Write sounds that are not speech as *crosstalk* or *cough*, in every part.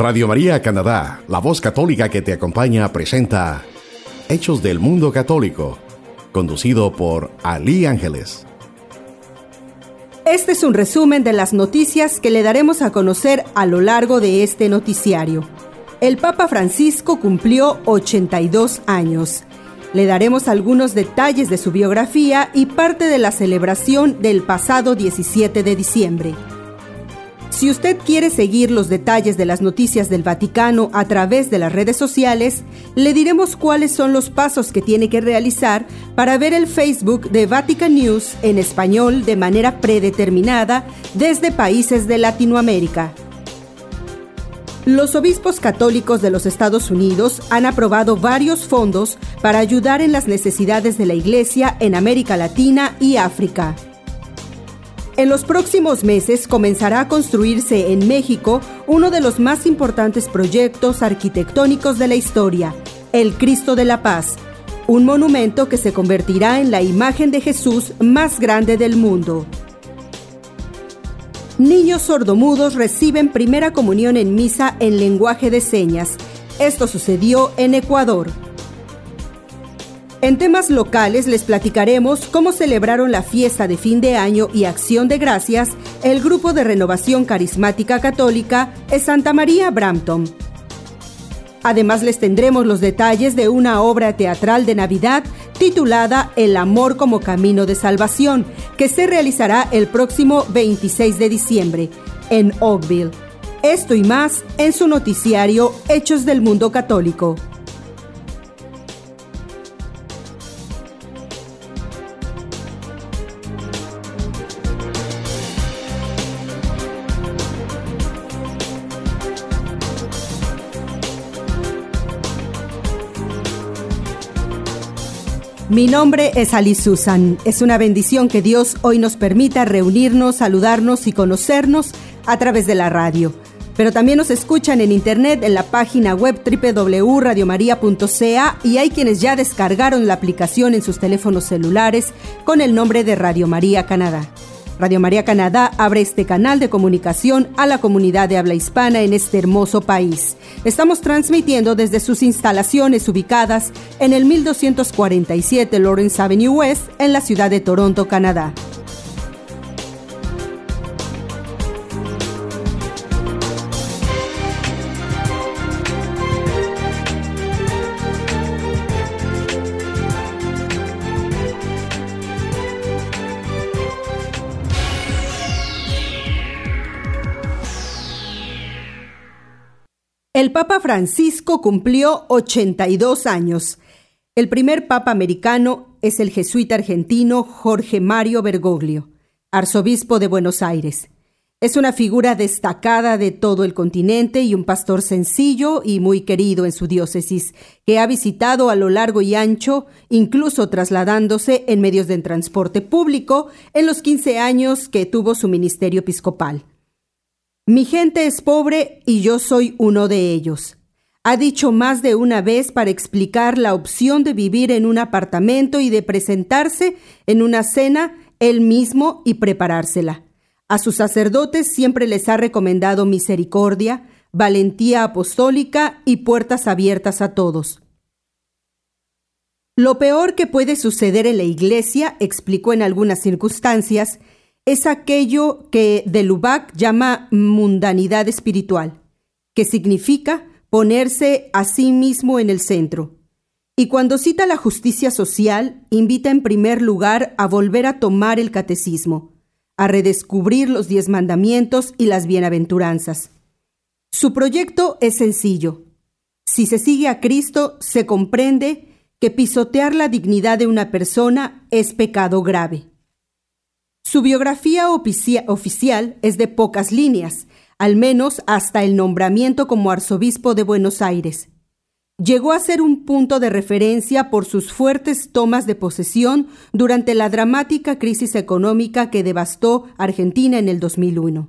Radio María Canadá, la voz católica que te acompaña, presenta Hechos del Mundo Católico, conducido por Ali Ángeles. Este es un resumen de las noticias que le daremos a conocer a lo largo de este noticiario. El Papa Francisco cumplió 82 años. Le daremos algunos detalles de su biografía y parte de la celebración del pasado 17 de diciembre. Si usted quiere seguir los detalles de las noticias del Vaticano a través de las redes sociales, le diremos cuáles son los pasos que tiene que realizar para ver el Facebook de Vatican News en español de manera predeterminada desde países de Latinoamérica. Los obispos católicos de los Estados Unidos han aprobado varios fondos para ayudar en las necesidades de la Iglesia en América Latina y África. En los próximos meses comenzará a construirse en México uno de los más importantes proyectos arquitectónicos de la historia, el Cristo de la Paz, un monumento que se convertirá en la imagen de Jesús más grande del mundo. Niños sordomudos reciben primera comunión en misa en lenguaje de señas. Esto sucedió en Ecuador. En temas locales les platicaremos cómo celebraron la fiesta de fin de año y acción de gracias el grupo de renovación carismática católica Santa María Brampton. Además les tendremos los detalles de una obra teatral de Navidad titulada El amor como camino de salvación, que se realizará el próximo 26 de diciembre en Oakville. Esto y más en su noticiario Hechos del Mundo Católico. Mi nombre es Alice Susan. Es una bendición que Dios hoy nos permita reunirnos, saludarnos y conocernos a través de la radio. Pero también nos escuchan en internet en la página web www.radiomaria.ca y hay quienes ya descargaron la aplicación en sus teléfonos celulares con el nombre de Radio María Canadá. Radio María Canadá abre este canal de comunicación a la comunidad de habla hispana en este hermoso país. Estamos transmitiendo desde sus instalaciones ubicadas en el 1247 Lawrence Avenue West en la ciudad de Toronto, Canadá. El Papa Francisco cumplió 82 años. El primer Papa americano es el jesuita argentino Jorge Mario Bergoglio, arzobispo de Buenos Aires. Es una figura destacada de todo el continente y un pastor sencillo y muy querido en su diócesis, que ha visitado a lo largo y ancho, incluso trasladándose en medios de transporte público en los 15 años que tuvo su ministerio episcopal. Mi gente es pobre y yo soy uno de ellos. Ha dicho más de una vez para explicar la opción de vivir en un apartamento y de presentarse en una cena él mismo y preparársela. A sus sacerdotes siempre les ha recomendado misericordia, valentía apostólica y puertas abiertas a todos. Lo peor que puede suceder en la Iglesia, explicó en algunas circunstancias, es aquello que de Lubac llama mundanidad espiritual, que significa ponerse a sí mismo en el centro. Y cuando cita la justicia social, invita en primer lugar a volver a tomar el catecismo, a redescubrir los diez mandamientos y las bienaventuranzas. Su proyecto es sencillo. Si se sigue a Cristo, se comprende que pisotear la dignidad de una persona es pecado grave. Su biografía oficial es de pocas líneas, al menos hasta el nombramiento como arzobispo de Buenos Aires. Llegó a ser un punto de referencia por sus fuertes tomas de posesión durante la dramática crisis económica que devastó Argentina en el 2001.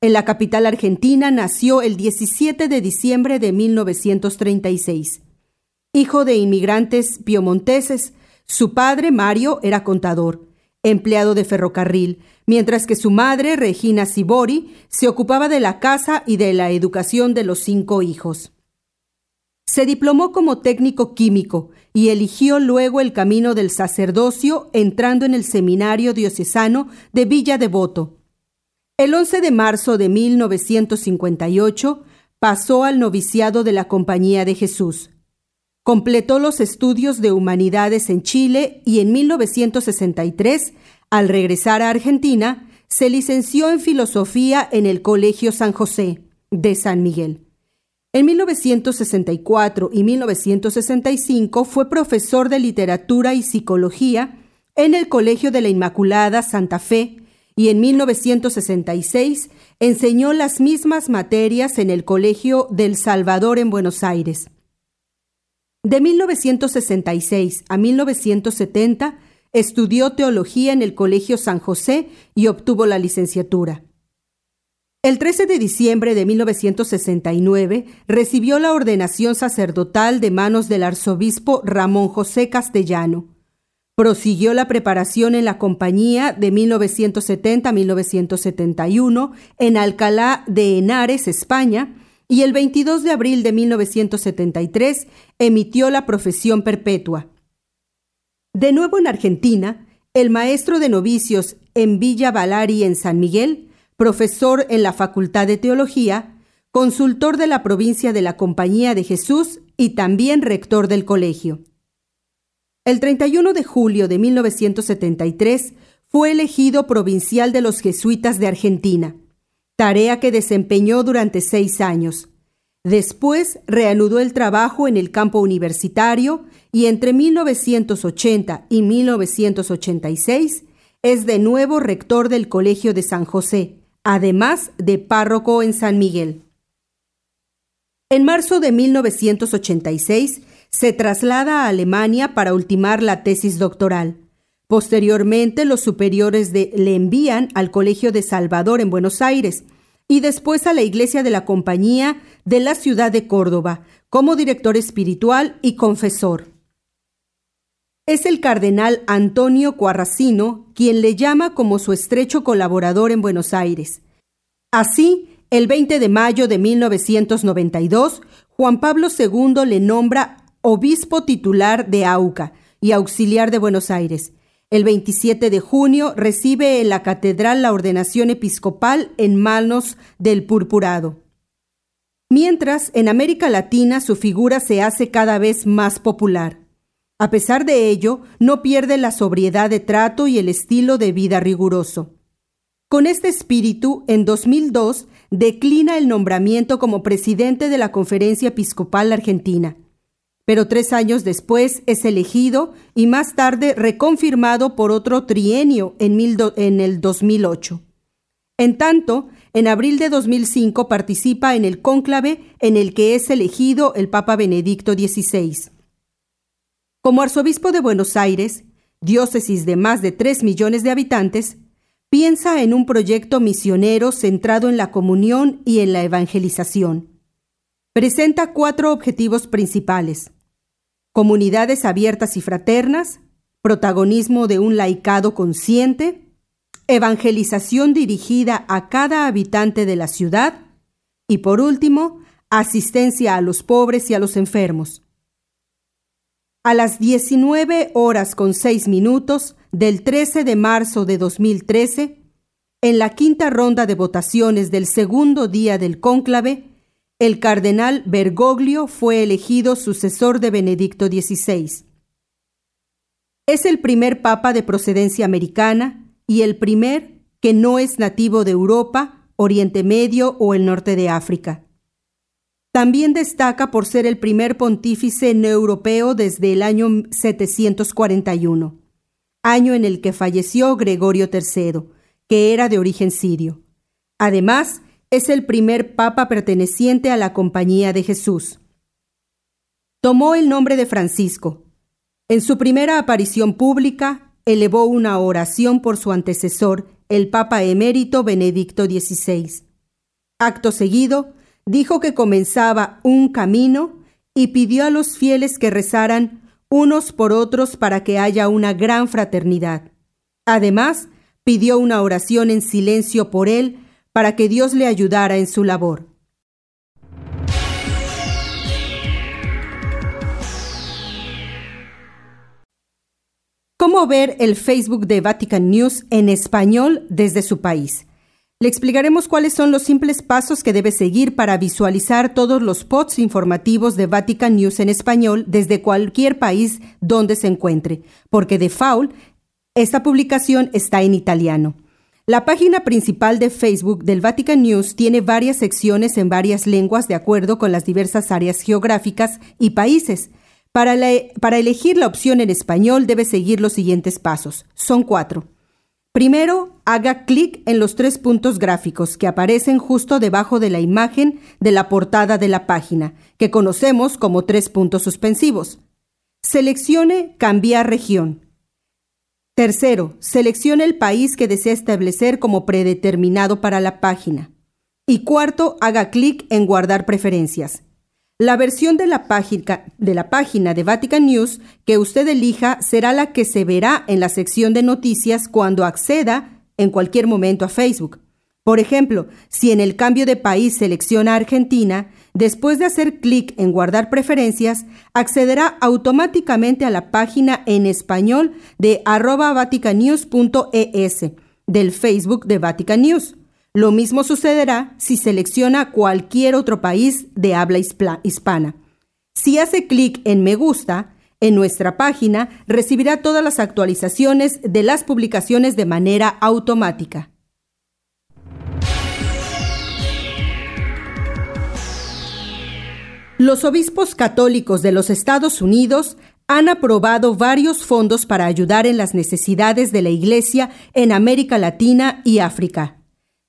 En la capital argentina nació el 17 de diciembre de 1936. Hijo de inmigrantes piemonteses, su padre, Mario, era contador empleado de ferrocarril, mientras que su madre, Regina Sibori, se ocupaba de la casa y de la educación de los cinco hijos. Se diplomó como técnico químico y eligió luego el camino del sacerdocio entrando en el seminario diocesano de Villa Devoto. El 11 de marzo de 1958 pasó al noviciado de la Compañía de Jesús. Completó los estudios de humanidades en Chile y en 1963, al regresar a Argentina, se licenció en filosofía en el Colegio San José de San Miguel. En 1964 y 1965 fue profesor de literatura y psicología en el Colegio de la Inmaculada Santa Fe y en 1966 enseñó las mismas materias en el Colegio del Salvador en Buenos Aires. De 1966 a 1970 estudió teología en el Colegio San José y obtuvo la licenciatura. El 13 de diciembre de 1969 recibió la ordenación sacerdotal de manos del arzobispo Ramón José Castellano. Prosiguió la preparación en la compañía de 1970 a 1971 en Alcalá de Henares, España, y el 22 de abril de 1973 emitió la profesión perpetua. De nuevo en Argentina, el maestro de novicios en Villa Valari en San Miguel profesor en la Facultad de Teología, consultor de la provincia de la Compañía de Jesús y también rector del colegio. El 31 de julio de 1973 fue elegido provincial de los jesuitas de Argentina, tarea que desempeñó durante seis años. Después reanudó el trabajo en el campo universitario y entre 1980 y 1986 es de nuevo rector del Colegio de San José, además de párroco en San Miguel. En marzo de 1986 se traslada a Alemania para ultimar la tesis doctoral. Posteriormente, los superiores de, le envían al Colegio de Salvador en Buenos Aires y después a la Iglesia de la Compañía de la ciudad de Córdoba como director espiritual y confesor. Es el cardenal Antonio Cuarracino quien le llama como su estrecho colaborador en Buenos Aires. Así, el 20 de mayo de 1992, Juan Pablo II le nombra obispo titular de Auca y auxiliar de Buenos Aires. El 27 de junio recibe en la catedral la ordenación episcopal en manos del purpurado. Mientras, en América Latina su figura se hace cada vez más popular. A pesar de ello, no pierde la sobriedad de trato y el estilo de vida riguroso. Con este espíritu, en 2002, declina el nombramiento como presidente de la Conferencia Episcopal Argentina. Pero tres años después es elegido y más tarde reconfirmado por otro trienio en, el 2008. En tanto, en abril de 2005 participa en el cónclave en el que es elegido el Papa Benedicto XVI. Como arzobispo de Buenos Aires, diócesis de más de 3 millones de habitantes, piensa en un proyecto misionero centrado en la comunión y en la evangelización. Presenta cuatro objetivos principales. Comunidades abiertas y fraternas, protagonismo de un laicado consciente, evangelización dirigida a cada habitante de la ciudad y, por último, asistencia a los pobres y a los enfermos. A las 19 horas con 6 minutos del 13 de marzo de 2013, en la quinta ronda de votaciones del segundo día del cónclave, el cardenal Bergoglio fue elegido sucesor de Benedicto XVI. Es el primer papa de procedencia americana y el primer que no es nativo de Europa, Oriente Medio o el norte de África. También destaca por ser el primer pontífice no europeo desde el año 741, año en el que falleció Gregorio III, que era de origen sirio. Además, es el primer papa perteneciente a la Compañía de Jesús. Tomó el nombre de Francisco. En su primera aparición pública, elevó una oración por su antecesor, el Papa emérito Benedicto XVI. Acto seguido, dijo que comenzaba un camino y pidió a los fieles que rezaran unos por otros para que haya una gran fraternidad. Además, pidió una oración en silencio por él para que Dios le ayudara en su labor. ¿Cómo ver el Facebook de Vatican News en español desde su país? Le explicaremos cuáles son los simples pasos que debe seguir para visualizar todos los posts informativos de Vatican News en español desde cualquier país donde se encuentre, porque de faul esta publicación está en italiano. La página principal de Facebook del Vatican News tiene varias secciones en varias lenguas de acuerdo con las diversas áreas geográficas y países. Para, elegir la opción en español debe seguir los siguientes pasos. Son cuatro. Primero, haga clic en los tres puntos gráficos que aparecen justo debajo de la imagen de la portada de la página, que conocemos como tres puntos suspensivos. Seleccione Cambiar región. Tercero, seleccione el país que desea establecer como predeterminado para la página. Y cuarto, haga clic en Guardar preferencias. La versión de la, página, de la página de Vatican News que usted elija será la que se verá en la sección de noticias cuando acceda en cualquier momento a Facebook. Por ejemplo, si en el cambio de país selecciona Argentina, después de hacer clic en Guardar preferencias, accederá automáticamente a la página en español de arroba vaticanews.es del Facebook de Vatican News. Lo mismo sucederá si selecciona cualquier otro país de habla hispana. Si hace clic en Me gusta, en nuestra página recibirá todas las actualizaciones de las publicaciones de manera automática. Los obispos católicos de los Estados Unidos han aprobado varios fondos para ayudar en las necesidades de la Iglesia en América Latina y África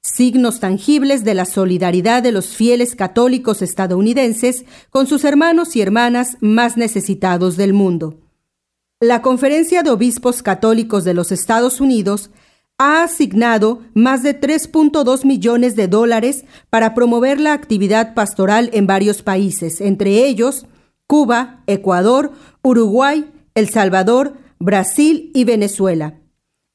signos tangibles de la solidaridad de los fieles católicos estadounidenses con sus hermanos y hermanas más necesitados del mundo. La Conferencia de Obispos Católicos de los Estados Unidos ha asignado más de 3.2 millones de dólares para promover la actividad pastoral en varios países, entre ellos Cuba, Ecuador, Uruguay, El Salvador, Brasil y Venezuela.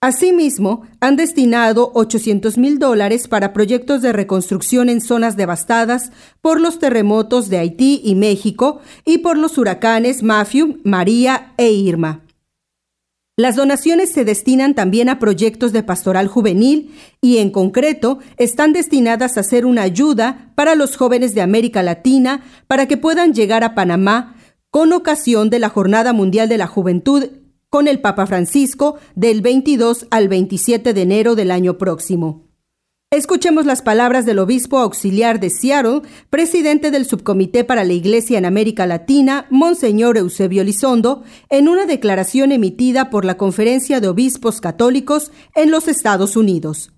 Asimismo, han destinado 800 mil dólares para proyectos de reconstrucción en zonas devastadas por los terremotos de Haití y México y por los huracanes Matthew, María e Irma. Las donaciones se destinan también a proyectos de pastoral juvenil y en concreto están destinadas a ser una ayuda para los jóvenes de América Latina para que puedan llegar a Panamá con ocasión de la Jornada Mundial de la Juventud con el Papa Francisco del 22 al 27 de enero del año próximo. Escuchemos las palabras del obispo auxiliar de Seattle, presidente del Subcomité para la Iglesia en América Latina, Monseñor Eusebio Lizondo, en una declaración emitida por la Conferencia de Obispos Católicos en los Estados Unidos.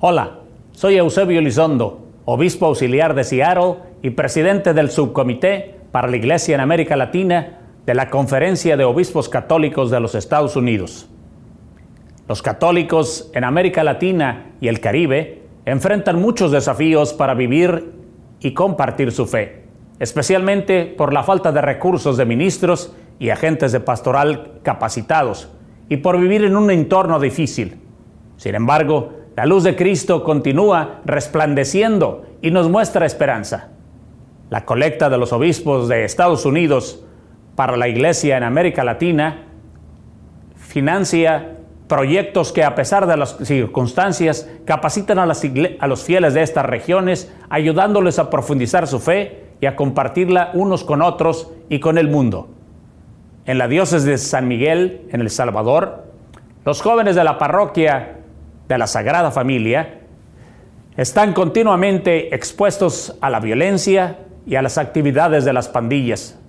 Hola, soy Eusebio Lizondo, obispo auxiliar de Seattle y presidente del Subcomité para la Iglesia en América Latina de la Conferencia de Obispos Católicos de los Estados Unidos. Los católicos en América Latina y el Caribe enfrentan muchos desafíos para vivir y compartir su fe, especialmente por la falta de recursos de ministros y agentes de pastoral capacitados y por vivir en un entorno difícil. Sin embargo, la luz de Cristo continúa resplandeciendo y nos muestra esperanza. La colecta de los obispos de Estados Unidos para la Iglesia en América Latina, financia proyectos que a pesar de las circunstancias capacitan a, los fieles de estas regiones, ayudándoles a profundizar su fe y a compartirla unos con otros y con el mundo. En la diócesis de San Miguel, en El Salvador, los jóvenes de la parroquia de la Sagrada Familia están continuamente expuestos a la violencia y a las actividades de las pandillas.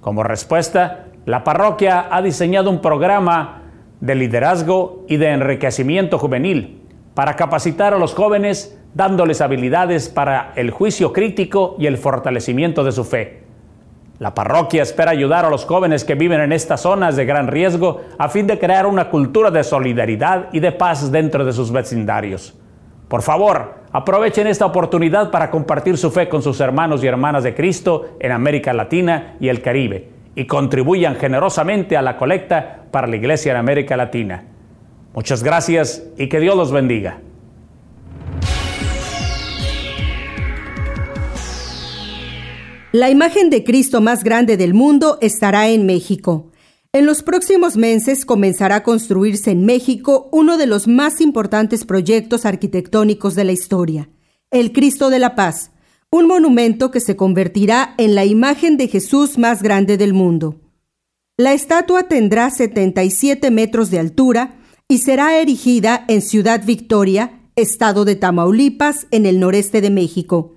Como respuesta, la parroquia ha diseñado un programa de liderazgo y de enriquecimiento juvenil para capacitar a los jóvenes dándoles habilidades para el juicio crítico y el fortalecimiento de su fe. La parroquia espera ayudar a los jóvenes que viven en estas zonas de gran riesgo a fin de crear una cultura de solidaridad y de paz dentro de sus vecindarios. Por favor, aprovechen esta oportunidad para compartir su fe con sus hermanos y hermanas de Cristo en América Latina y el Caribe y contribuyan generosamente a la colecta para la Iglesia en América Latina. Muchas gracias y que Dios los bendiga. La imagen de Cristo más grande del mundo estará en México. En los próximos meses comenzará a construirse en México uno de los más importantes proyectos arquitectónicos de la historia, el Cristo de la Paz, un monumento que se convertirá en la imagen de Jesús más grande del mundo. La estatua tendrá 77 metros de altura y será erigida en Ciudad Victoria, estado de Tamaulipas, en el noreste de México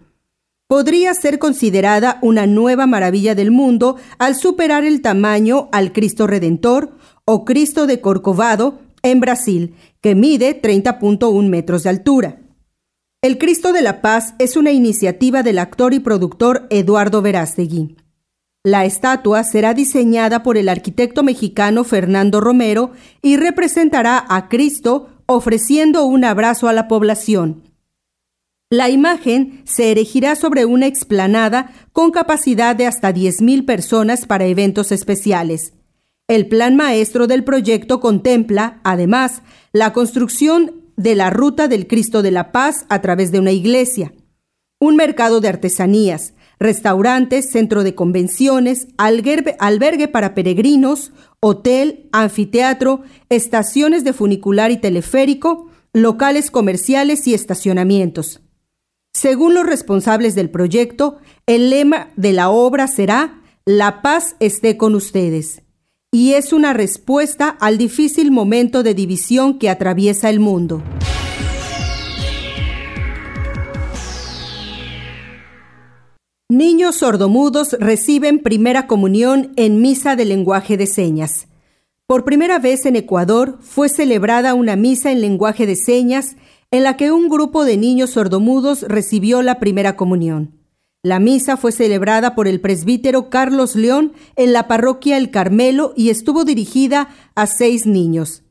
podría ser considerada una nueva maravilla del mundo al superar el tamaño al Cristo Redentor o Cristo de Corcovado en Brasil, que mide 30.1 metros de altura. El Cristo de la Paz es una iniciativa del actor y productor Eduardo Verástegui. La estatua será diseñada por el arquitecto mexicano Fernando Romero y representará a Cristo ofreciendo un abrazo a la población. La imagen se erigirá sobre una explanada con capacidad de hasta 10.000 personas para eventos especiales. El plan maestro del proyecto contempla, además, la construcción de la Ruta del Cristo de la Paz a través de una iglesia, un mercado de artesanías, restaurantes, centro de convenciones, albergue, para peregrinos, hotel, anfiteatro, estaciones de funicular y teleférico, locales comerciales y estacionamientos. Según los responsables del proyecto, el lema de la obra será La paz esté con ustedes, y es una respuesta al difícil momento de división que atraviesa el mundo. Niños sordomudos reciben primera comunión en misa de lenguaje de señas. Por primera vez en Ecuador fue celebrada una misa en lenguaje de señas en la que un grupo de niños sordomudos recibió la primera comunión. La misa fue celebrada por el presbítero Carlos León en la parroquia El Carmelo y estuvo dirigida a seis niños.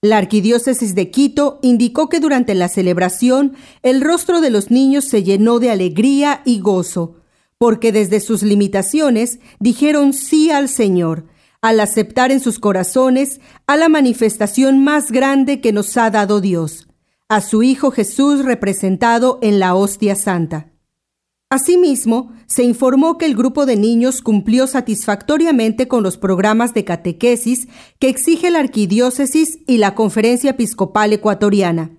La arquidiócesis de Quito indicó que durante la celebración el rostro de los niños se llenó de alegría y gozo, porque desde sus limitaciones dijeron sí al Señor, al aceptar en sus corazones a la manifestación más grande que nos ha dado Dios, a su Hijo Jesús representado en la hostia santa. Asimismo, se informó que el grupo de niños cumplió satisfactoriamente con los programas de catequesis que exige la arquidiócesis y la Conferencia Episcopal Ecuatoriana.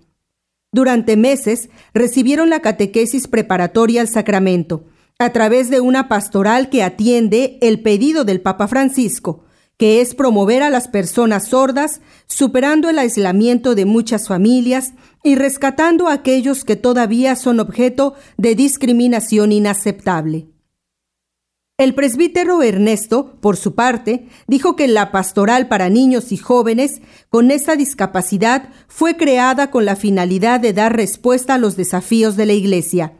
Durante meses recibieron la catequesis preparatoria al sacramento, a través de una pastoral que atiende el pedido del Papa Francisco, que es promover a las personas sordas, superando el aislamiento de muchas familias y rescatando a aquellos que todavía son objeto de discriminación inaceptable. El presbítero Ernesto, por su parte, dijo que la pastoral para niños y jóvenes con esta discapacidad fue creada con la finalidad de dar respuesta a los desafíos de la Iglesia,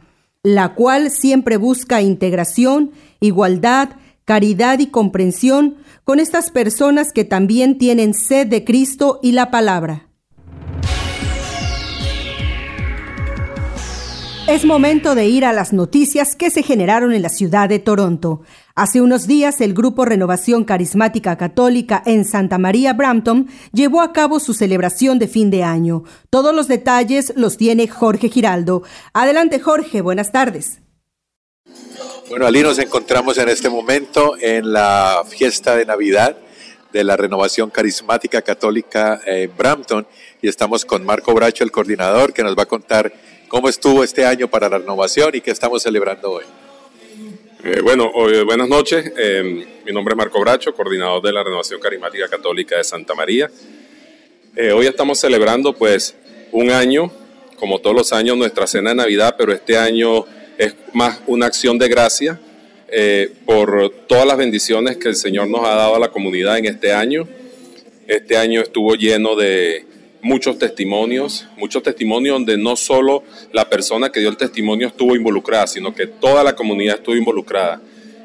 la cual siempre busca integración, igualdad, caridad y comprensión con estas personas que también tienen sed de Cristo y la palabra. Es momento de ir a las noticias que se generaron en la ciudad de Toronto. Hace unos días el Grupo Renovación Carismática Católica en Santa María Brampton llevó a cabo su celebración de fin de año. Todos los detalles los tiene Jorge Giraldo. Adelante Jorge, buenas tardes. Bueno, Ali, nos encontramos en este momento en la fiesta de Navidad de la Renovación Carismática Católica en Brampton y estamos con Marco Bracho, el coordinador, que nos va a contar cómo estuvo este año para la renovación y qué estamos celebrando hoy. Eh, bueno, hoy, buenas noches. Em, mi nombre es Marco Bracho, coordinador de la Renovación Carismática Católica de Santa María. Eh, hoy estamos celebrando pues un año, como todos los años, nuestra cena de Navidad, pero este año es más una acción de gracia eh, por todas las bendiciones que el Señor nos ha dado a la comunidad en este año. Este año estuvo lleno de muchos testimonios, muchos testimonios donde no solo la persona que dio el testimonio estuvo involucrada, sino que toda la comunidad estuvo involucrada.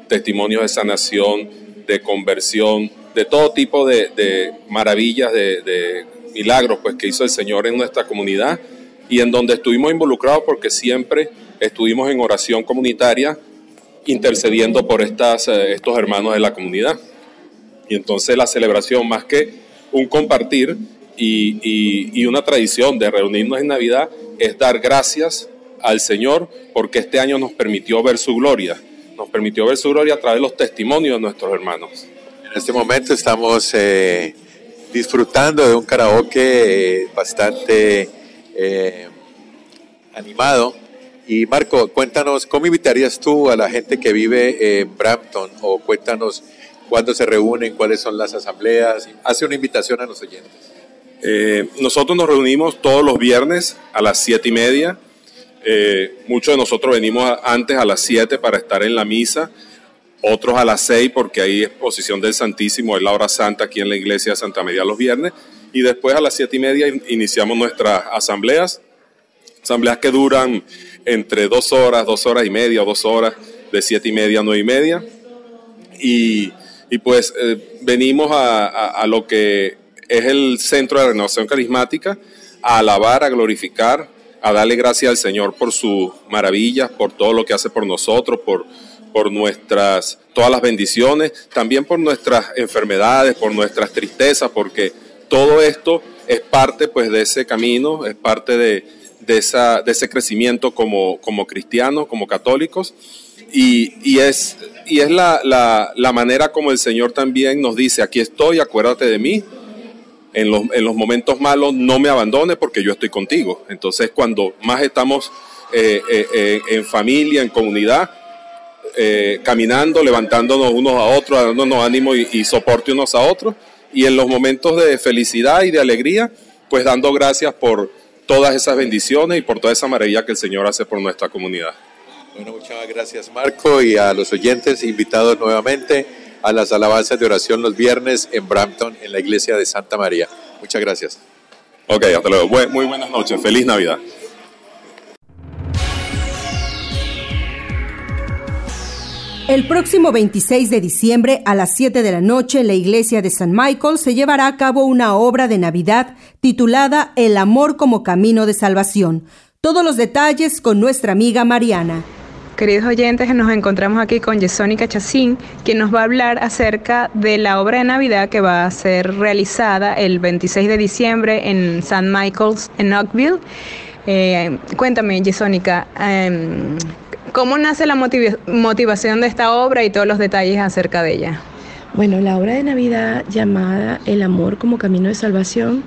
Testimonios de sanación, de conversión, de todo tipo de, maravillas, de, de milagros pues, que hizo el Señor en nuestra comunidad y en donde estuvimos involucrados porque siempre estuvimos en oración comunitaria intercediendo por estas, eh, estos hermanos de la comunidad. Y entonces la celebración, más que un compartir y, una tradición de reunirnos en Navidad, es dar gracias al Señor porque este año nos permitió ver su gloria, nos permitió ver su gloria a través de los testimonios de nuestros hermanos. En este momento estamos eh, disfrutando de un karaoke eh, bastante eh, animado. Y Marco, cuéntanos, ¿cómo invitarías tú a la gente que vive en Brampton? O cuéntanos cuándo se reúnen, cuáles son las asambleas. Hace una invitación a los oyentes. Eh, nosotros nos reunimos todos los viernes a las siete y media. muchos de nosotros venimos antes a las siete para estar en la misa otros a las seis porque hay exposición del Santísimo, es la hora santa aquí en la iglesia de Santa María los viernes, y después a las siete y media iniciamos nuestras asambleas, asambleas que duran entre dos horas, dos horas y media dos horas, de siete y media a nueve y media, y, pues eh, venimos a, lo que es el centro de renovación carismática, a alabar, a glorificar, a darle gracias al Señor por sus maravillas, por todo lo que hace por nosotros, por por nuestras, todas las bendiciones, también por nuestras enfermedades, por nuestras tristezas, porque todo esto es parte pues de ese camino, es parte de, de, esa, de ese crecimiento como, como cristianos, como católicos, y, y es, y es la, la, manera como el Señor también nos dice, aquí estoy, acuérdate de mí, en los, en los momentos malos no me abandones porque yo estoy contigo. Entonces cuando más estamos eh, eh, eh, en familia, en comunidad, caminando, levantándonos unos a otros, dándonos ánimo y, soporte unos a otros. Y en los momentos de felicidad y de alegría, pues dando gracias por todas esas bendiciones y por toda esa maravilla que el Señor hace por nuestra comunidad. Bueno, muchas gracias Marco y a los oyentes invitados nuevamente a las alabanzas de oración los viernes en Brampton, en la iglesia de Santa María. Muchas gracias. Ok, hasta luego. Muy buenas noches. Feliz Navidad. El próximo 26 de diciembre a las 7 de la noche en la iglesia de San Michael se llevará a cabo una obra de Navidad titulada El amor como camino de salvación. Todos los detalles con nuestra amiga Mariana. Queridos oyentes, nos encontramos aquí con Yesónica Chacín, quien nos va a hablar acerca de la obra de Navidad que va a ser realizada el 26 de diciembre en San Michael's en Oakville. Eh, cuéntame, Yesónica, em, ¿Cómo nace la motivación de esta obra y todos los detalles acerca de ella? Bueno, la obra de Navidad llamada El amor como camino de salvación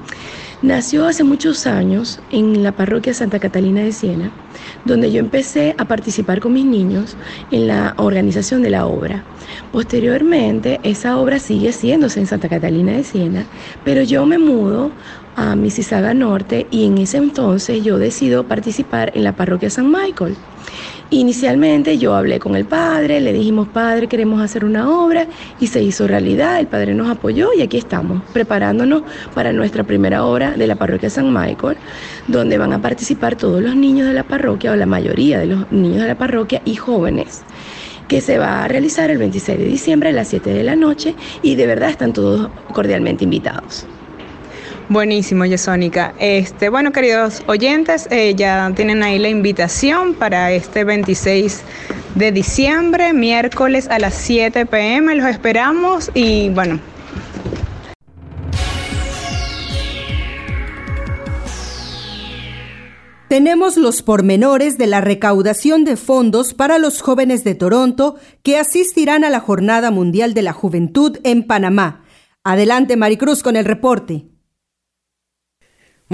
nació hace muchos años en la parroquia Santa Catalina de Siena, donde yo empecé a participar con mis niños en la organización de la obra. Posteriormente, esa obra sigue haciéndose en Santa Catalina de Siena, pero yo me mudo a Mississauga Norte y en ese entonces yo decido participar en la parroquia San Michael. Inicialmente yo hablé con el padre, le dijimos, padre, queremos hacer una obra y se hizo realidad, el padre nos apoyó y aquí estamos, preparándonos para nuestra primera obra de la parroquia San Michael, donde van a participar todos los niños de la parroquia o la mayoría de los niños de la parroquia y jóvenes que se va a realizar el 26 de diciembre a las 7 de la noche y de verdad están todos cordialmente invitados. Buenísimo, Yesónica. Este, bueno, queridos oyentes, eh, ya tienen ahí la invitación para este 26 de diciembre, miércoles a las 7 pm. Los esperamos y bueno. Tenemos los pormenores de la recaudación de fondos para los jóvenes de Toronto que asistirán a la Jornada Mundial de la Juventud en Panamá. Adelante, Maricruz, con el reporte.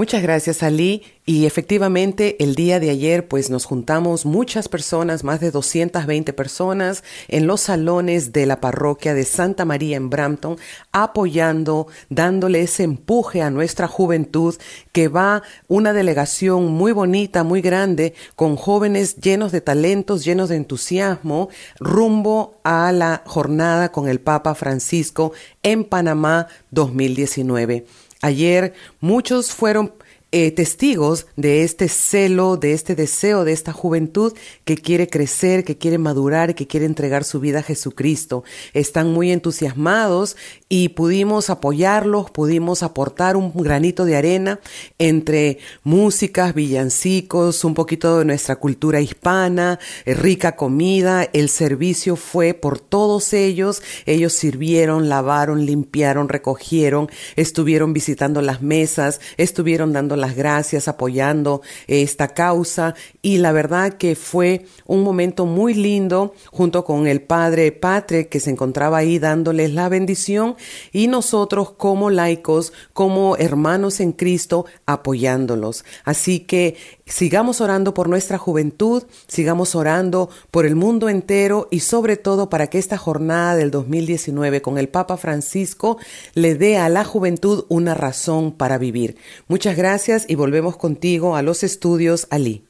Muchas gracias, Ali. Y efectivamente, el día de ayer, pues nos juntamos muchas personas, más de 220 personas, en los salones de la parroquia de Santa María en Brampton, apoyando, dándole ese empuje a nuestra juventud, que va una delegación muy bonita, muy grande, con jóvenes llenos de talentos, llenos de entusiasmo, rumbo a la jornada con el Papa Francisco en Panamá 2019. Ayer muchos fueron eh, testigos de este celo, de este deseo, de esta juventud que quiere crecer, que quiere madurar, que quiere entregar su vida a Jesucristo. Están muy entusiasmados y pudimos apoyarlos, pudimos aportar un granito de arena entre músicas, villancicos, un poquito de nuestra cultura hispana, eh, rica comida. El servicio fue por todos ellos. Ellos sirvieron, lavaron, limpiaron, recogieron, estuvieron visitando las mesas, estuvieron dando las gracias, apoyando esta causa y la verdad que fue un momento muy lindo junto con el padre Patre que se encontraba ahí dándoles la bendición y nosotros como laicos, como hermanos en Cristo, apoyándolos. Así que sigamos orando por nuestra juventud, sigamos orando por el mundo entero y sobre todo para que esta jornada del 2019 con el Papa Francisco le dé a la juventud una razón para vivir. Muchas gracias y volvemos contigo a los estudios Ali.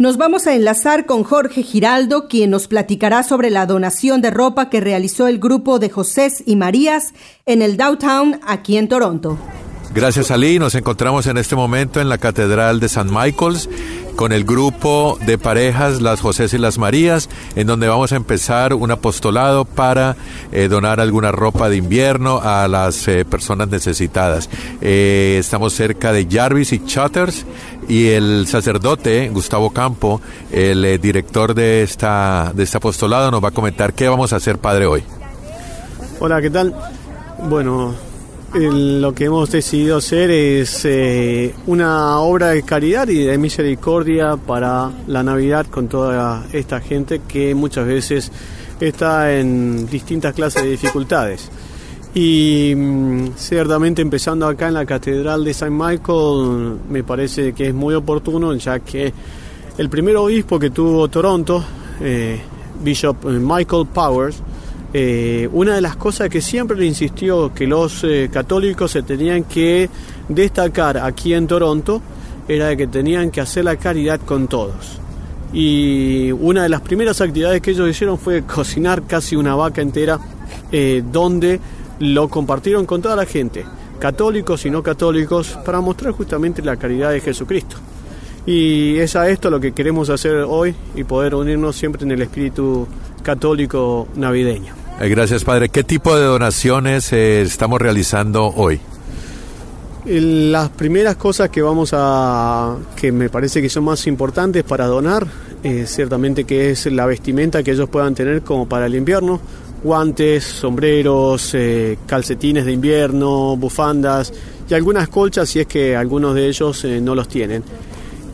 Nos vamos a enlazar con Jorge Giraldo, quien nos platicará sobre la donación de ropa que realizó el grupo de Josés y Marías en el Downtown aquí en Toronto. Gracias Ali, nos encontramos en este momento en la Catedral de St. Michael's con el grupo de parejas Las José y las Marías, en donde vamos a empezar un apostolado para eh, donar alguna ropa de invierno a las eh, personas necesitadas. Eh, estamos cerca de Jarvis y Chatters y el sacerdote Gustavo Campo, el director de, esta, de este apostolado, nos va a comentar qué vamos a hacer, Padre, hoy. Hola, ¿qué tal? Bueno, lo que hemos decidido hacer es eh, una obra de caridad y de misericordia para la Navidad con toda esta gente que muchas veces está en distintas clases de dificultades. Y mm, ciertamente empezando acá en la Catedral de St. Michael me parece que es muy oportuno ya que el primer obispo que tuvo Toronto, eh, Bishop Michael Powers, eh, una de las cosas que siempre le insistió que los eh, católicos se tenían que destacar aquí en Toronto era que tenían que hacer la caridad con todos. Y una de las primeras actividades que ellos hicieron fue *laughs* cocinar casi una vaca entera, eh, donde lo compartieron con toda la gente, católicos y no católicos, para mostrar justamente la caridad de Jesucristo. Y es a esto lo que queremos hacer hoy y poder unirnos siempre en el espíritu católico navideño. Eh, gracias, Padre. ¿Qué tipo de donaciones eh, estamos realizando hoy? Las primeras cosas que vamos a, que me parece que son más importantes para donar, eh, ciertamente que es la vestimenta que ellos puedan tener como para el invierno, guantes, sombreros, calcetines de invierno, bufandas y algunas colchas si es que algunos de ellos no los tienen.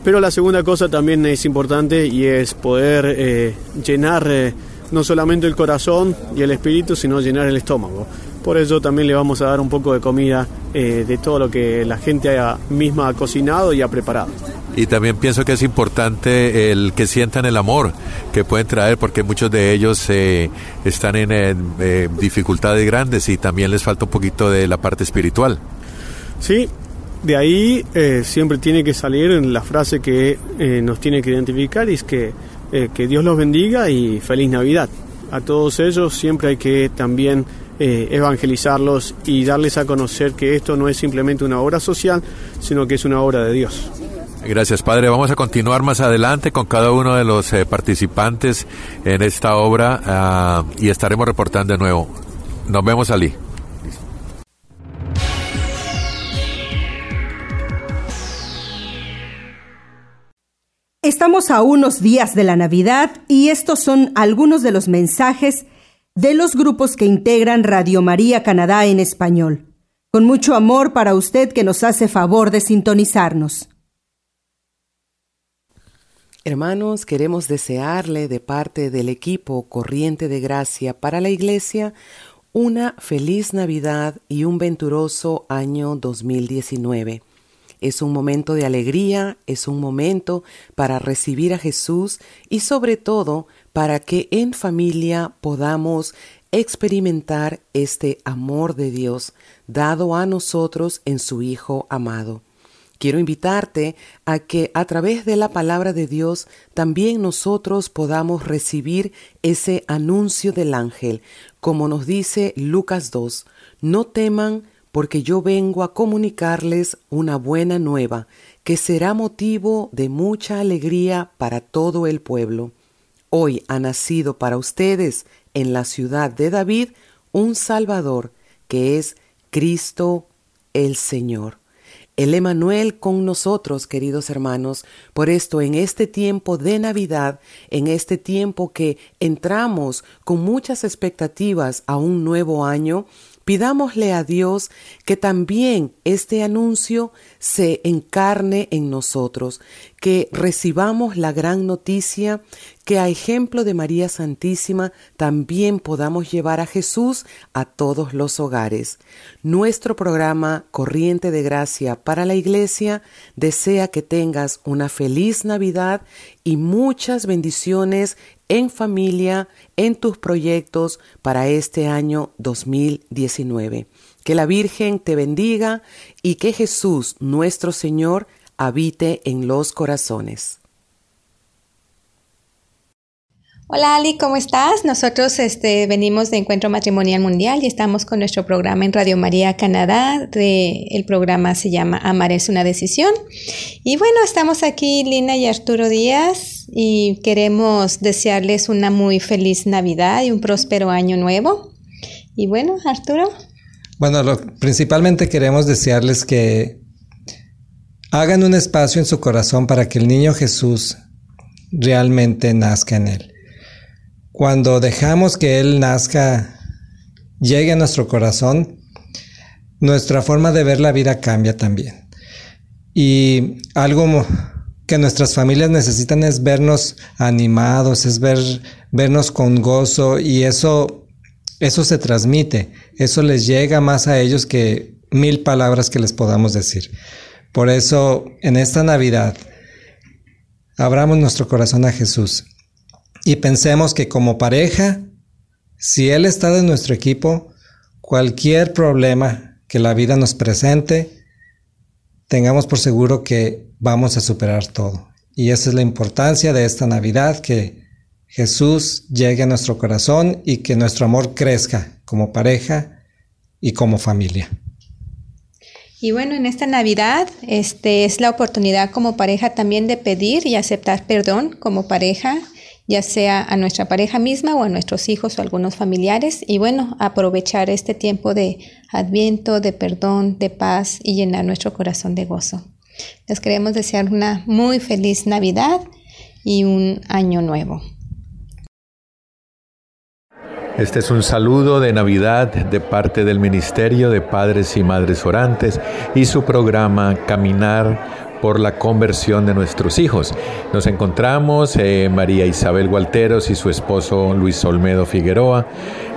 Pero la segunda cosa también es importante y es poder llenar no solamente el corazón y el espíritu, sino llenar el estómago. Por eso también le vamos a dar un poco de comida eh, de todo lo que la gente haya misma ha cocinado y ha preparado. Y también pienso que es importante el que sientan el amor que pueden traer, porque muchos de ellos eh, están en eh, dificultades grandes y también les falta un poquito de la parte espiritual. Sí, de ahí siempre tiene que salir la frase que nos tiene que identificar y es que eh, que Dios los bendiga y feliz Navidad. A todos ellos siempre hay que también eh, evangelizarlos y darles a conocer que esto no es simplemente una obra social, sino que es una obra de Dios. Gracias, Padre. Vamos a continuar más adelante con cada uno de los eh, participantes en esta obra ah, y estaremos reportando de nuevo. Nos vemos, Ali. Estamos a unos días de la Navidad y estos son algunos de los mensajes de los grupos que integran Radio María Canadá en español. Con mucho amor para usted que nos hace favor de sintonizarnos. Hermanos, queremos desearle de parte del equipo Corriente de Gracia para la Iglesia una feliz Navidad y un venturoso año 2019. Es un momento de alegría, es un momento para recibir a Jesús y sobre todo para que en familia podamos experimentar este amor de Dios dado a nosotros en su Hijo amado. Quiero invitarte a que a través de la palabra de Dios también nosotros podamos recibir ese anuncio del ángel como nos dice Lucas 2, no teman porque yo vengo a comunicarles una buena nueva, que será motivo de mucha alegría para todo el pueblo. Hoy ha nacido para ustedes en la ciudad de David un Salvador, que es Cristo el Señor. El Emanuel con nosotros, queridos hermanos. Por esto, en este tiempo de Navidad, en este tiempo que entramos con muchas expectativas a un nuevo año, Pidámosle a Dios que también este anuncio se encarne en nosotros, que recibamos la gran noticia, que a ejemplo de María Santísima también podamos llevar a Jesús a todos los hogares. Nuestro programa Corriente de Gracia para la Iglesia desea que tengas una feliz Navidad y muchas bendiciones en familia, en tus proyectos para este año 2019. Que la Virgen te bendiga y que Jesús, nuestro Señor, habite en los corazones. Hola Ali, ¿cómo estás? Nosotros este, venimos de Encuentro Matrimonial Mundial y estamos con nuestro programa en Radio María Canadá. el programa se llama Amar es una decisión. Y bueno, estamos aquí Lina y Arturo Díaz y queremos desearles una muy feliz Navidad y un próspero año nuevo. Y bueno, Arturo. Bueno, principalmente queremos desearles que hagan un espacio en su corazón para que el niño Jesús realmente nazca en él cuando dejamos que Él nazca, llegue a nuestro corazón, nuestra forma de ver la vida cambia también. Y algo que nuestras familias necesitan es vernos animados, es ver, vernos con gozo y eso, eso se transmite, eso les llega más a ellos que mil palabras que les podamos decir. Por eso, en esta Navidad, abramos nuestro corazón a Jesús y pensemos que como pareja, si Él está de nuestro equipo, cualquier problema que la vida nos presente, tengamos por seguro que vamos a superar todo. Y esa es la importancia de esta Navidad, que Jesús llegue a nuestro corazón y que nuestro amor crezca como pareja y como familia. Y bueno, en esta Navidad este, es la oportunidad como pareja también de pedir y aceptar perdón como pareja ya sea a nuestra pareja misma o a nuestros hijos o algunos familiares. Y bueno, aprovechar este tiempo de adviento, de perdón, de paz y llenar nuestro corazón de gozo. Les queremos desear una muy feliz Navidad y un año nuevo. Este es un saludo de Navidad de parte del Ministerio de Padres y Madres Orantes y su programa Caminar por la conversión de nuestros hijos. Nos encontramos eh, María Isabel Gualteros y su esposo Luis Olmedo Figueroa,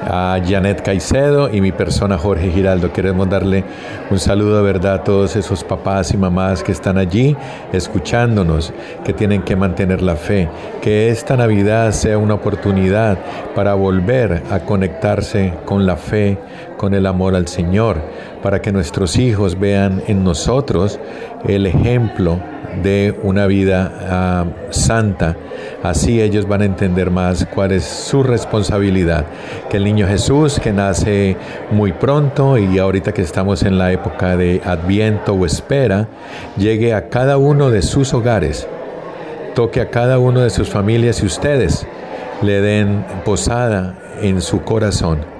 a Janet Caicedo y mi persona Jorge Giraldo. Queremos darle un saludo de verdad a todos esos papás y mamás que están allí escuchándonos, que tienen que mantener la fe, que esta Navidad sea una oportunidad para volver a conectarse con la fe, con el amor al Señor, para que nuestros hijos vean en nosotros el ejemplo de una vida ah, santa. Así ellos van a entender más cuál es su responsabilidad. Que el niño Jesús, que nace muy pronto y ahorita que estamos en la época de adviento o espera, llegue a cada uno de sus hogares, toque a cada uno de sus familias y ustedes le den posada en su corazón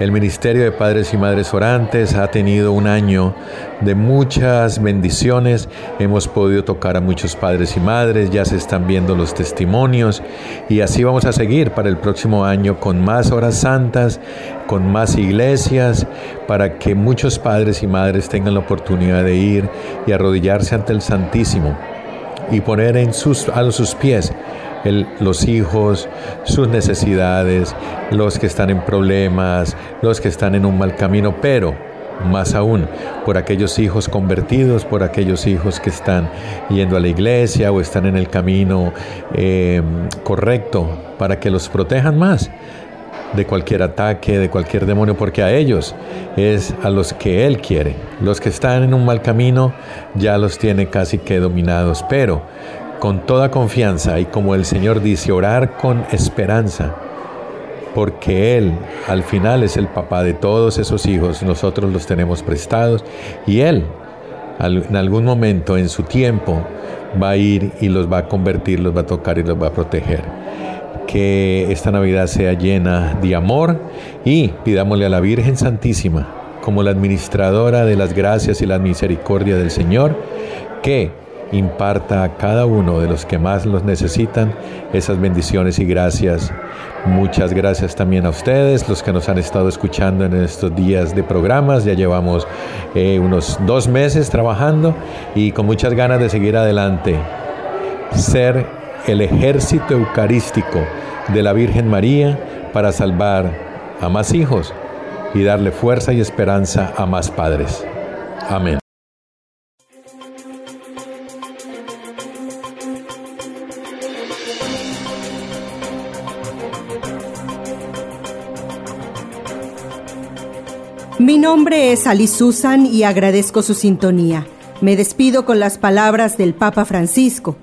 el Ministerio de Padres y Madres Orantes ha tenido un año de muchas bendiciones. Hemos podido tocar a muchos padres y madres, ya se están viendo los testimonios y así vamos a seguir para el próximo año con más horas santas, con más iglesias, para que muchos padres y madres tengan la oportunidad de ir y arrodillarse ante el Santísimo y poner en sus, a sus pies los hijos, sus necesidades, los que están en problemas, los que están en un mal camino, pero más aún por aquellos hijos convertidos, por aquellos hijos que están yendo a la iglesia o están en el camino eh, correcto, para que los protejan más de cualquier ataque, de cualquier demonio, porque a ellos es a los que Él quiere. Los que están en un mal camino ya los tiene casi que dominados, pero con toda confianza y como el Señor dice, orar con esperanza porque Él al final es el papá de todos esos hijos, nosotros los tenemos prestados y Él en algún momento en su tiempo va a ir y los va a convertir, los va a tocar y los va a proteger. Que esta Navidad sea llena de amor y pidámosle a la Virgen Santísima, como la administradora de las gracias y la misericordia del Señor, que imparta a cada uno de los que más los necesitan esas bendiciones y gracias. Muchas gracias también a ustedes, los que nos han estado escuchando en estos días de programas. Ya llevamos eh, unos dos meses trabajando y con muchas ganas de seguir adelante. Ser el ejército eucarístico de la Virgen María para salvar a más hijos y darle fuerza y esperanza a más padres. Amén. Mi nombre es Ali Susan y agradezco su sintonía. Me despido con las palabras del Papa Francisco.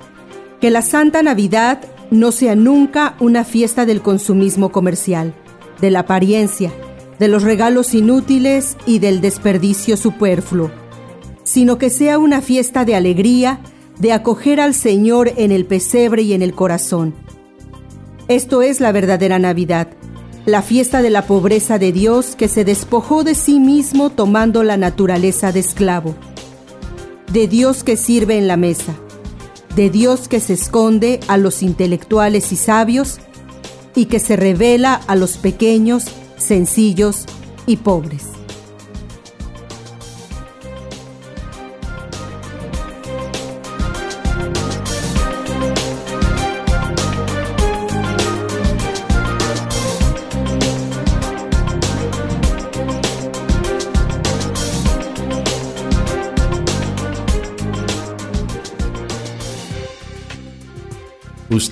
Que la Santa Navidad no sea nunca una fiesta del consumismo comercial, de la apariencia, de los regalos inútiles y del desperdicio superfluo, sino que sea una fiesta de alegría, de acoger al Señor en el pesebre y en el corazón. Esto es la verdadera Navidad la fiesta de la pobreza de Dios que se despojó de sí mismo tomando la naturaleza de esclavo, de Dios que sirve en la mesa, de Dios que se esconde a los intelectuales y sabios y que se revela a los pequeños, sencillos y pobres.